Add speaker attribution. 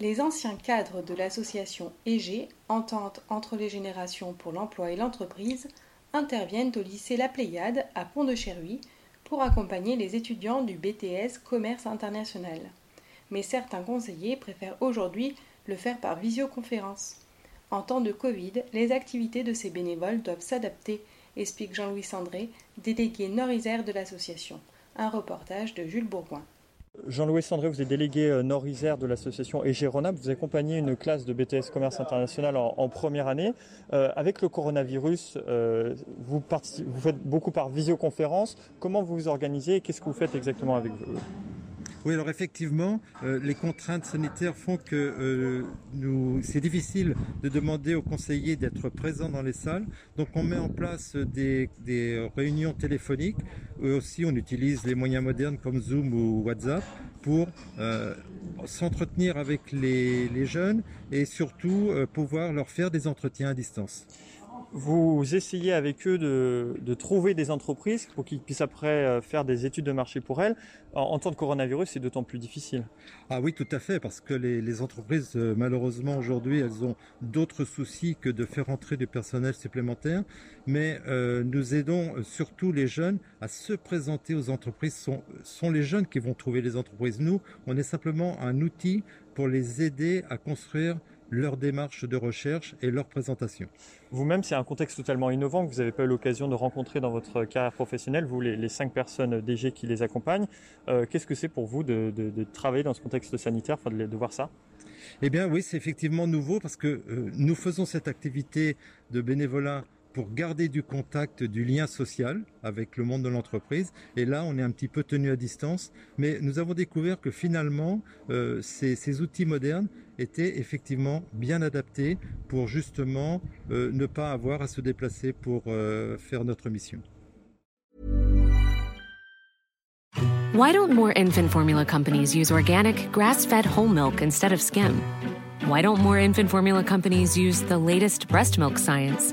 Speaker 1: Les anciens cadres de l'association EG, Entente entre les générations pour l'emploi et l'entreprise, interviennent au lycée La Pléiade à Pont-de-Cherruy pour accompagner les étudiants du BTS Commerce International. Mais certains conseillers préfèrent aujourd'hui le faire par visioconférence. En temps de Covid, les activités de ces bénévoles doivent s'adapter, explique Jean-Louis Sandré, délégué nord-isère de l'association. Un reportage de Jules Bourgoin.
Speaker 2: Jean-Louis Sandré, vous êtes délégué euh, Nord-Isère de l'association Egeronab. Vous accompagnez une classe de BTS Commerce International en, en première année. Euh, avec le coronavirus, euh, vous, vous, faites beaucoup par visioconférence. Comment vous vous organisez et qu'est-ce que vous faites exactement avec vous?
Speaker 3: Oui, alors effectivement, euh, les contraintes sanitaires font que euh, nous, c'est difficile de demander aux conseillers d'être présents dans les salles. Donc, on met en place des, réunions téléphoniques. Eux aussi, on utilise les moyens modernes comme Zoom ou WhatsApp pour euh, s'entretenir avec les, jeunes et surtout pouvoir leur faire des entretiens à distance
Speaker 2: vous essayez avec eux de, de trouver des entreprises pour qu'ils puissent après euh, faire des études de marché pour elles. En, temps de coronavirus, c'est d'autant plus difficile.
Speaker 3: Ah oui, tout à fait, parce que les, les entreprises, euh, malheureusement, aujourd'hui, elles ont d'autres soucis que de faire entrer du personnel supplémentaire. Mais euh, nous aidons euh, surtout les jeunes à se présenter aux entreprises. Ce sont, sont les jeunes qui vont trouver les entreprises. Nous, on est simplement un outil pour les aider à construire leur démarche de recherche et leur présentation.
Speaker 2: Vous-même, c'est un contexte totalement innovant que vous n'avez pas eu l'occasion de rencontrer dans votre carrière professionnelle, vous, les, les cinq personnes DG qui les accompagnent. Euh, Qu'est-ce que c'est pour vous de, de, de, travailler dans ce contexte sanitaire, enfin de, de voir ça?
Speaker 3: Eh bien oui, c'est effectivement nouveau parce que euh, nous faisons cette activité de bénévolat pour garder du contact, du lien social avec le monde de l'entreprise. Et là, on est un petit peu tenu à distance. Mais nous avons découvert que finalement, euh, ces, outils modernes étaient effectivement bien adaptés pour justement euh, ne pas avoir à se déplacer pour euh, faire notre mission.
Speaker 4: Why don't more infant formula companies use organic, grass-fed whole milk instead of skim? Why don't more infant formula companies use the latest breast milk science?